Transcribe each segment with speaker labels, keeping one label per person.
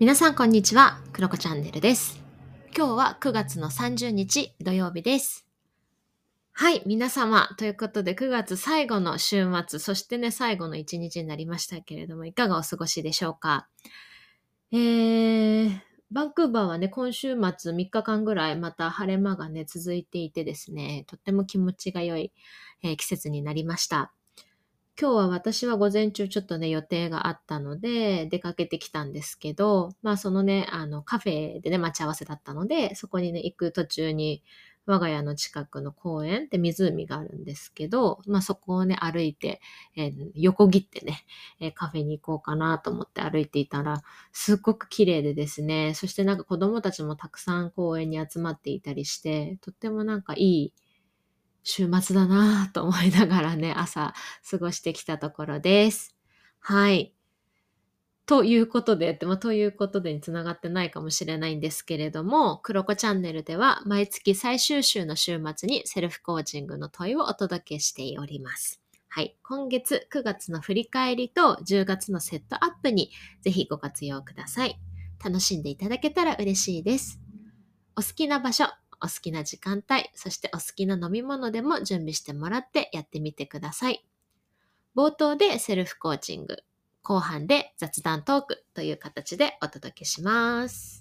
Speaker 1: 皆さんこんにちは、クロコチャンネルです。今日は9月の30日土曜日です。はい、皆様。ということで、9月最後の週末、そしてね、最後の1日になりましたけれども、いかがお過ごしでしょうか？えー、バンクーバーはね、今週末3日間ぐらいまた晴れ間がね、続いていてですね、とっても気持ちが良い、えー季節になりました。今日は私は午前中ちょっとね、予定があったので、出かけてきたんですけど、まあそのね、あの、カフェでね、待ち合わせだったので、そこにね、行く途中に、我が家の近くの公園で湖があるんですけど、まあそこをね、歩いて、えー横切ってね、えーカフェに行こうかなと思って歩いていたら、すっごく綺麗でですね、そしてなんか子供たちもたくさん公園に集まっていたりして、とってもなんかいい週末だなぁと思いながらね、朝過ごしてきたところです。はい。ということで、まあ、ということでにつながってないかもしれないんですけれども、クロコチャンネルでは毎月最終週の週末にセルフコーチングの問いをお届けしております。はい。今月9月の振り返りと10月のセットアップにぜひご活用ください。楽しんでいただけたら嬉しいです。お好きな場所、お好きな時間帯、そしてお好きな飲み物でも準備してもらってやってみてください。冒頭でセルフコーチング、後半で雑談トークという形でお届けします。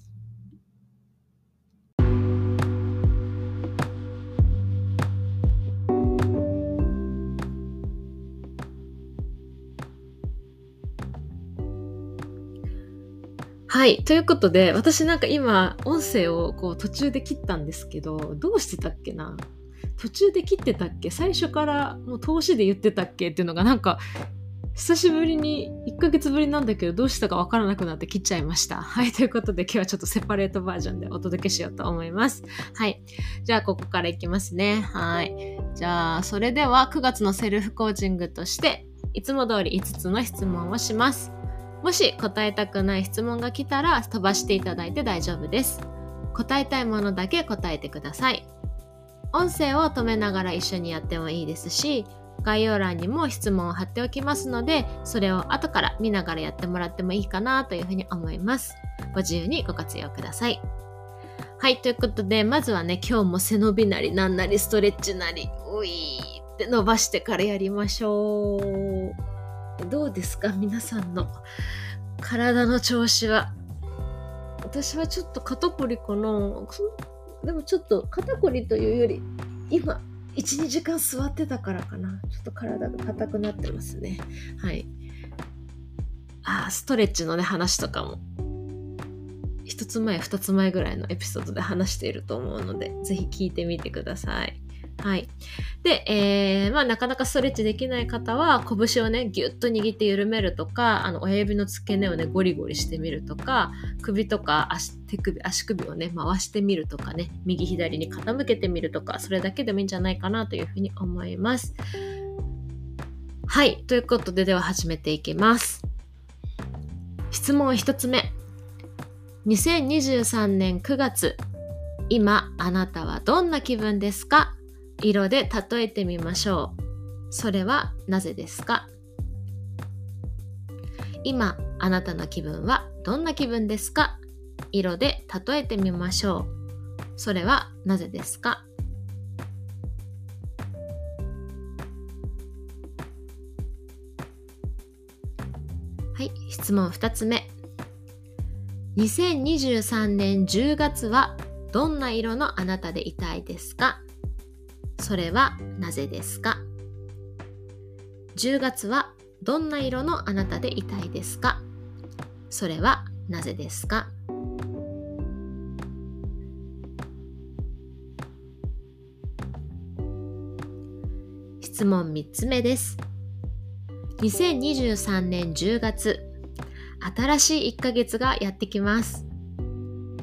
Speaker 1: はい。ということで、私なんか今、音声をこう途中で切ったんですけど、どうしてたっけな？途中で切ってたっけ？最初からもう通しで言ってたっけ？っていうのがなんか、久しぶりに、1ヶ月ぶりなんだけど、どうしたかわからなくなって切っちゃいました。はい。ということで、今日はちょっとセパレートバージョンでお届けしようと思います。はい。じゃあ、ここからいきますね。はい。じゃあ、それでは9月のセルフコーチングとして、いつも通り5つの質問をします。もし答えたくない質問が来たら飛ばしていただいて大丈夫です。答えたいものだけ答えてください。音声を止めながら一緒にやってもいいですし、概要欄にも質問を貼っておきますので、それを後から見ながらやってもらってもいいかなというふうに思います。ご自由にご活用ください。はい、ということで、まずはね、今日も背伸びなりなんなりストレッチなり、ういーって伸ばしてからやりましょう。どうですか？皆さんの体の調子は。私はちょっと肩こりかなでもちょっと肩こりというより、今、1、2時間座ってたからかな。ちょっと体が硬くなってますね。はい。あーストレッチのね、話とかも、一つ前、二つ前ぐらいのエピソードで話していると思うので、ぜひ聞いてみてください。はい。で、えーまあ、なかなかストレッチできない方は、拳をね、ぎゅっと握って緩めるとか、あの、親指の付け根をね、ゴリゴリしてみるとか、首とか足、手首、足首をね、回してみるとかね、右左に傾けてみるとか、それだけでもいいんじゃないかなというふうに思います。はい。ということで、では始めていきます。質問一つ目。2023年9月、今、あなたはどんな気分ですか？色で例えてみましょう。それはなぜですか？今、あなたの気分はどんな気分ですか？色で例えてみましょう。それはなぜですか？はい、質問2つ目。2023年10月はどんな色のあなたでいたいですか？それはなぜですか ?10 月はどんな色のあなたでいたいですか？それはなぜですか？質問3つ目です。2023年10月、新しい1ヶ月がやってきます。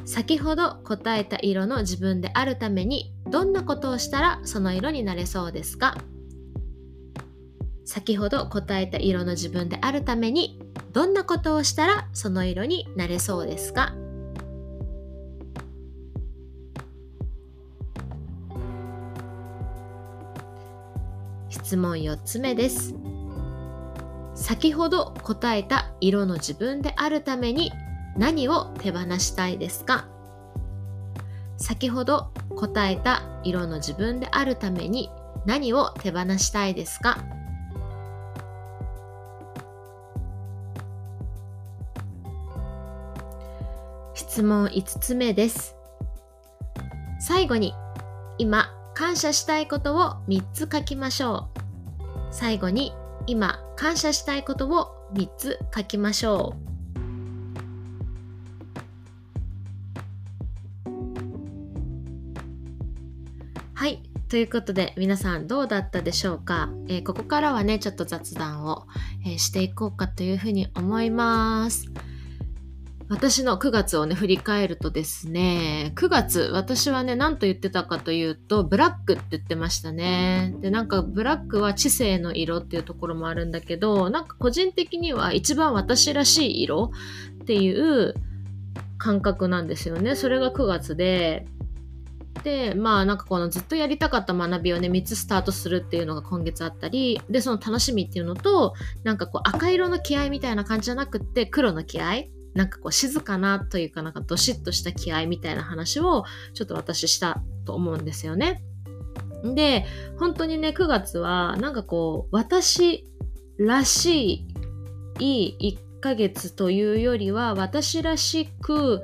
Speaker 1: 先ほど答えた色の自分であるためにどんなことをしたらその色になれそうですか？先ほど答えた色の自分であるためにどんなことをしたらその色になれそうですか？質問4つ目です。先ほど答えた色の自分であるために何を手放したいですか？先ほど答えた色の自分であるために何を手放したいですか？質問5つ目です。最後に今感謝したいことを3つ書きましょう。最後に今感謝したいことを3つ書きましょう。はい。ということで、皆さんどうだったでしょうか、えー、ここからはね、ちょっと雑談を、えー、していこうかというふうに思います。私の9月をね、振り返るとですね、9月、私はね、何と言ってたかというと、ブラックって言ってましたね。で、なんか、ブラックは知性の色っていうところもあるんだけど、なんか個人的には一番私らしい色っていう感覚なんですよね。それが9月で、で、まあなんかこのずっとやりたかった学びをね、3つスタートするっていうのが今月あったり、で、その楽しみっていうのと、なんかこう赤色の気合みたいな感じじゃなくって黒の気合なんかこう静かなというかなんかどしっとした気合みたいな話をちょっと私したと思うんですよね。で、本当にね、9月はなんかこう私らしいいい1ヶ月というよりは私らしく、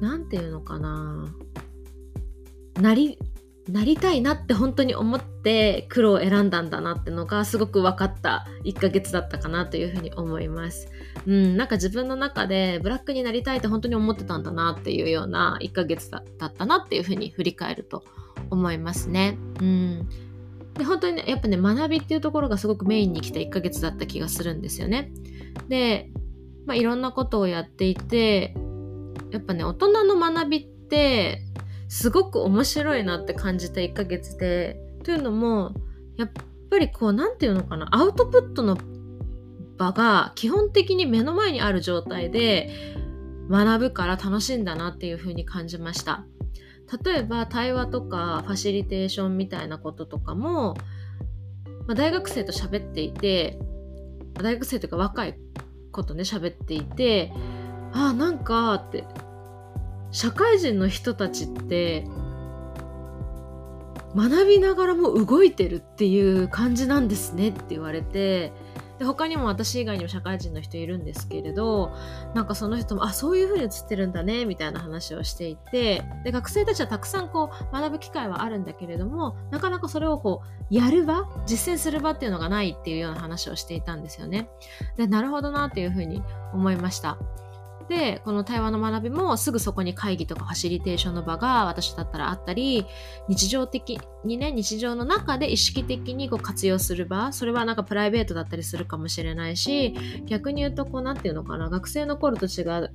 Speaker 1: なんていうのかな。なり、なりたいなって本当に思って黒を選んだんだなってのがすごく分かった1ヶ月だったかなというふうに思います。うん、なんか自分の中でブラックになりたいって本当に思ってたんだなっていうような1ヶ月だったなっていうふうに振り返ると思いますね。うん。で、本当にね、やっぱね、学びっていうところがすごくメインに来た1ヶ月だった気がするんですよね。で、まあいろんなことをやっていて、やっぱね、大人の学びってすごく面白いなって感じた1ヶ月で、というのも、やっぱりこう、なんていうのかな、アウトプットの場が基本的に目の前にある状態で学ぶから楽しいんだなっていうふうに感じました。例えば対話とかファシリテーションみたいなこととかも、まあ、大学生と喋っていて、大学生というか若い子とね喋っていて、ああ、なんかって、社会人の人たちって学びながらも動いてるっていう感じなんですねって言われてで他にも私以外にも社会人の人いるんですけれどなんかその人もあそういう風に映ってるんだねみたいな話をしていてで学生たちはたくさんこう学ぶ機会はあるんだけれどもなかなかそれをこうやる場実践する場っていうのがないっていうような話をしていたんですよね。でなるほどなっていう風に思いました。で、この対話の学びもすぐそこに会議とかファシリテーションの場が私だったらあったり、日常的にね、日常の中で意識的にこう活用する場、それはなんかプライベートだったりするかもしれないし、逆に言うとこう何て言うのかな、学生の頃と違う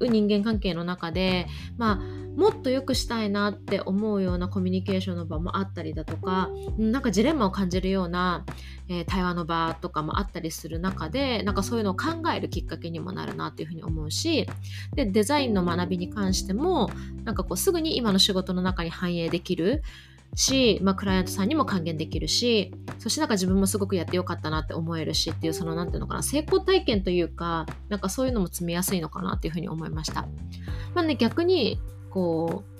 Speaker 1: う人間関係の中で、まあ、もっと良くしたいなって思うようなコミュニケーションの場もあったりだとか、なんかジレンマを感じるような、えー、対話の場とかもあったりする中で、なんかそういうのを考えるきっかけにもなるなっていうふうに思うし、で、デザインの学びに関しても、なんかこうすぐに今の仕事の中に反映できる、し、まあ、クライアントさんにも還元できるし、そしてなんか自分もすごくやってよかったなって思えるしっていう、そのなんていうのかな、成功体験というか、なんかそういうのも積みやすいのかなっていうふうに思いました。まあね、逆に、こう、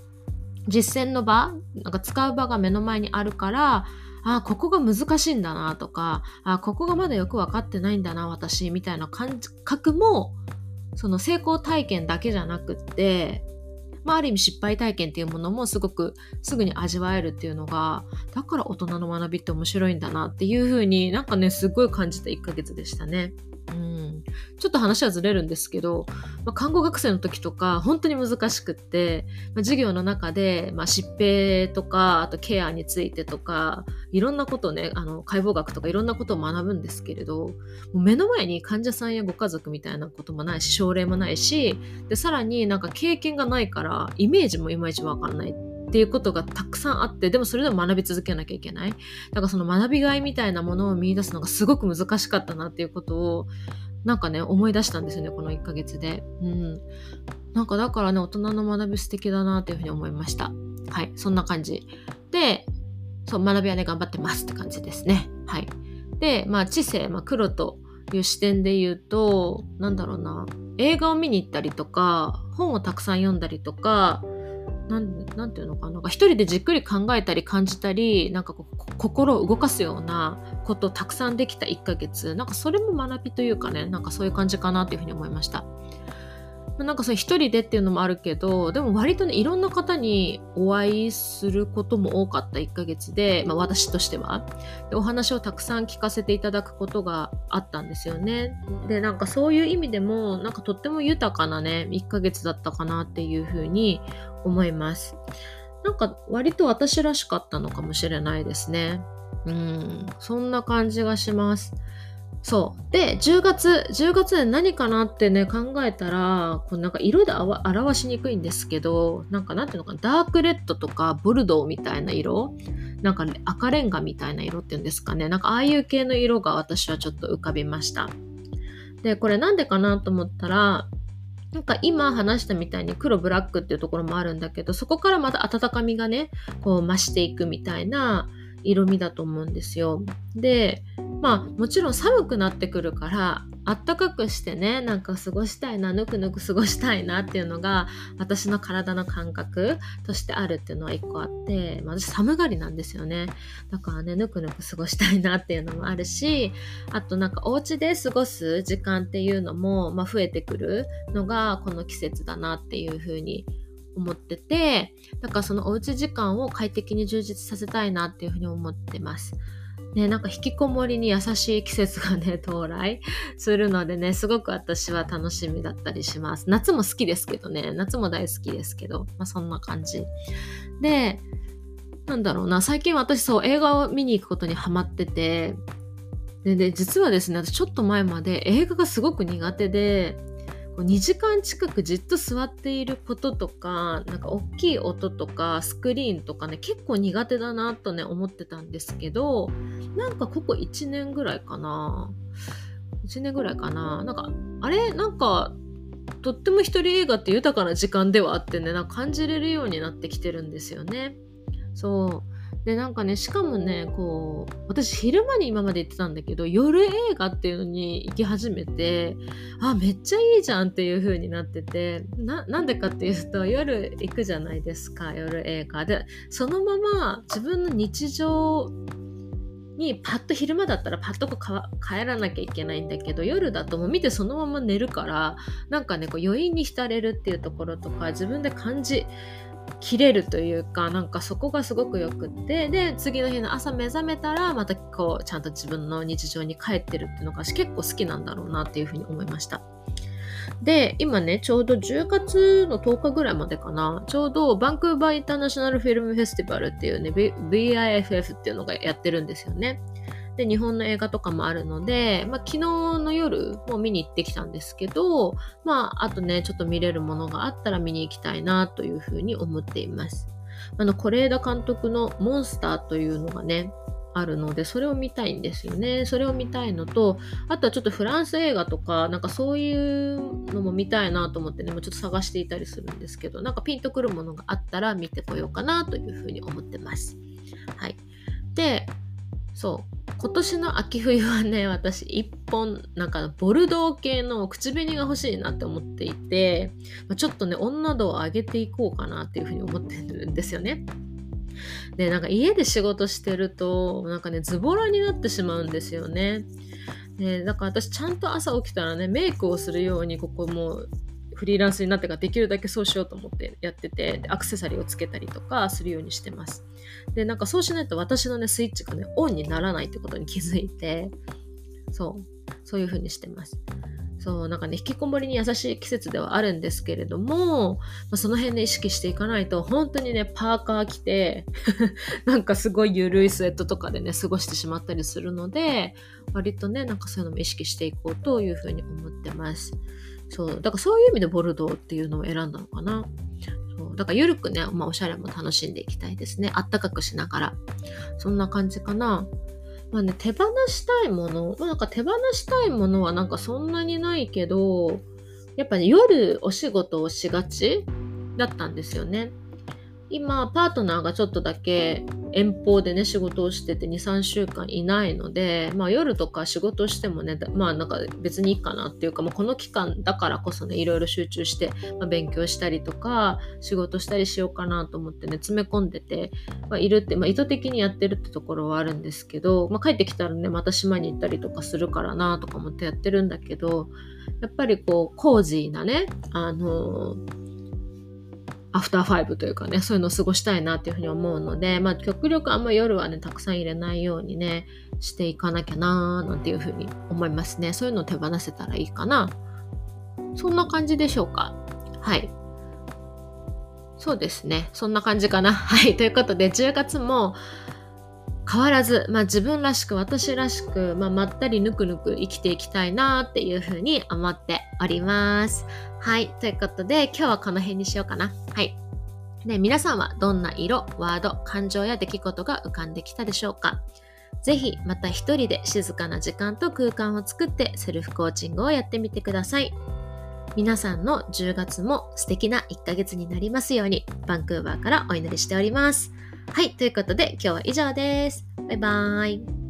Speaker 1: 実践の場、なんか使う場が目の前にあるから、あここが難しいんだなとか、あここがまだよく分かってないんだな、私、みたいな感覚も、その成功体験だけじゃなくって、まあ、ある意味失敗体験っていうものもすごくすぐに味わえるっていうのがだから大人の学びって面白いんだなっていうふうになんかねすごい感じた1ヶ月でしたね。うん、ちょっと話はずれるんですけど、まあ、看護学生の時とか本当に難しくって、まあ、授業の中で、まあ、疾病とかあとケアについてとかいろんなことをねあの解剖学とかいろんなことを学ぶんですけれど目の前に患者さんやご家族みたいなこともないし症例もないしでさらになんか経験がないからイメージもいまいちわかんないっていうことがたくさんあって、でもそれでも学び続けなきゃいけない。だからその学びがいみたいなものを見出すのがすごく難しかったなっていうことを、なんかね、思い出したんですよね、この1ヶ月で。うん。なんかだからね、大人の学び素敵だなっていうふうに思いました。はい、そんな感じ。で、そう、学びはね、頑張ってますって感じですね。はい。で、まあ、知性、まあ、黒という視点で言うと、なんだろうな、映画を見に行ったりとか、本をたくさん読んだりとか、なんていうのかな？一人でじっくり考えたり感じたりなんかこう心を動かすようなことをたくさんできた1ヶ月。なんかそれも学びというかねなんかそういう感じかなというふうに思いました。なんかそれ一人でっていうのもあるけどでも割とねいろんな方にお会いすることも多かった1ヶ月で、まあ、私としては。でお話をたくさん聞かせていただくことがあったんですよね。でなんかそういう意味でもなんかとっても豊かなね1ヶ月だったかなっていうふうに思いますなんか割と私らしかったのかもしれないですねうんそんな感じがしますそう。で、10月、10月で何かなってね、考えたら、こうなんか色で表しにくいんですけど、なんかなんていうのかな、ダークレッドとかボルドーみたいな色、なんか、ね、赤レンガみたいな色っていうんですかね、なんかああいう系の色が私はちょっと浮かびました。で、これなんでかなと思ったら、なんか今話したみたいに黒ブラックっていうところもあるんだけど、そこからまた温かみがね、こう増していくみたいな色味だと思うんですよ。で、まあもちろん寒くなってくるからあったかくしてねなんか過ごしたいなぬくぬく過ごしたいなっていうのが私の体の感覚としてあるっていうのは一個あって、まあ、私寒がりなんですよねだからねぬくぬく過ごしたいなっていうのもあるしあとなんかお家で過ごす時間っていうのも、まあ、増えてくるのがこの季節だなっていうふうに思っててだからそのおうち時間を快適に充実させたいなっていうふうに思ってます。ね、なんか引きこもりに優しい季節がね、到来するのでね、すごく私は楽しみだったりします。夏も好きですけどね、夏も大好きですけど、まあそんな感じ。で、なんだろうな、最近私そう映画を見に行くことにハマってて、で、で実はですね、私ちょっと前まで映画がすごく苦手で、2時間近くじっと座っていることとかなんか大きい音とかスクリーンとかね結構苦手だなとね思ってたんですけどなんかここ1年ぐらいかな。1年ぐらいかな。なんかあれ？なんかとっても一人映画って豊かな時間ではあってねなんか感じれるようになってきてるんですよね。そう。でなんかねしかもねこう私昼間に今まで行ってたんだけど夜映画っていうのに行き始めてあめっちゃいいじゃんっていう風になっててなんでかっていうと夜行くじゃないですか夜映画。でそのまま自分の日常にパッと昼間だったらパッと帰らなきゃいけないんだけど夜だともう見てそのまま寝るからなんかねこう余韻に浸れるっていうところとか自分で感じ切れるというかなんかそこがすごくよくってで次の日の朝目覚めたらまたこうちゃんと自分の日常に帰ってるっていうのが結構好きなんだろうなっていうふうに思いました。で今ねちょうど10月の10日ぐらいまでかな。ちょうどバンクーバーインターナショナルフィルムフェスティバルっていうね VIFF っていうのがやってるんですよね。で、日本の映画とかもあるので、まあ、昨日の夜も見に行ってきたんですけど、まあ、あとね、ちょっと見れるものがあったら見に行きたいなというふうに思っています。あの、是枝監督のモンスターというのがね、あるので、それを見たいんですよね。それを見たいのと、あとはちょっとフランス映画とか、なんかそういうのも見たいなと思ってね、もうちょっと探していたりするんですけど、なんかピンとくるものがあったら見てこようかなというふうに思ってます。はい。で、そう。今年の秋冬はね、私一本、なんかボルドー系の口紅が欲しいなって思っていて、まちょっとね、女度を上げていこうかなっていうふうに思ってるんですよね。で、なんか家で仕事してると、なんかね、ズボラになってしまうんですよね。で、だから私ちゃんと朝起きたらね、メイクをするように、ここもうフリーランスになってからできるだけそうしようと思ってやってて、アクセサリーをつけたりとかするようにしてます。で、なんかそうしないと私のね、スイッチがね、オンにならないってことに気づいて、そう、そういう風にしてます。そう、なんかね、引きこもりに優しい季節ではあるんですけれども、まあ、その辺で意識していかないと、本当にね、パーカー着て なんかすごい緩いスウェットとかでね、過ごしてしまったりするので、割とね、なんかそういうのも意識していこうというふうに思ってます。そう、だからそういう意味でボルドーっていうのを選んだのかな。そうだからゆるくね、まあ、おしゃれも楽しんでいきたいですね。あったかくしながら。そんな感じかな。まあね、手放したいもの、まあ、なんか手放したいものはなんかそんなにないけど、やっぱね、夜お仕事をしがちだったんですよね。今、パートナーがちょっとだけ遠方でね、仕事をしてて2、3週間いないので、まあ夜とか仕事してもね、まあなんか別にいいかなっていうか、まあ、この期間だからこそね、いろいろ集中して、まあ、勉強したりとか、仕事したりしようかなと思ってね、詰め込んでて、まあ、いるって、まあ意図的にやってるってところはあるんですけど、まあ帰ってきたらね、また島に行ったりとかするからなとか思ってやってるんだけど、やっぱりこう、コージーなね、あのーアフターファイブというかね、そういうのを過ごしたいなっていうふうに思うので、まあ極力あんま夜はね、たくさん入れないようにね、していかなきゃなーなんていうふうに思いますね。そういうのを手放せたらいいかな。そんな感じでしょうか。はい。そうですね。そんな感じかな。はい。ということで、10月も、変わらず、まあ、自分らしく私らしく、まあ、まったりぬくぬく生きていきたいなっていうふうに思っております。はい。ということで、今日はこの辺にしようかな。はい。で、皆さんはどんな色、ワード、感情や出来事が浮かんできたでしょうかぜひ、また一人で静かな時間と空間を作ってセルフコーチングをやってみてください。皆さんの10月も素敵な1ヶ月になりますように、バンクーバーからお祈りしております。はい、ということで今日は以上です。バイバーイ。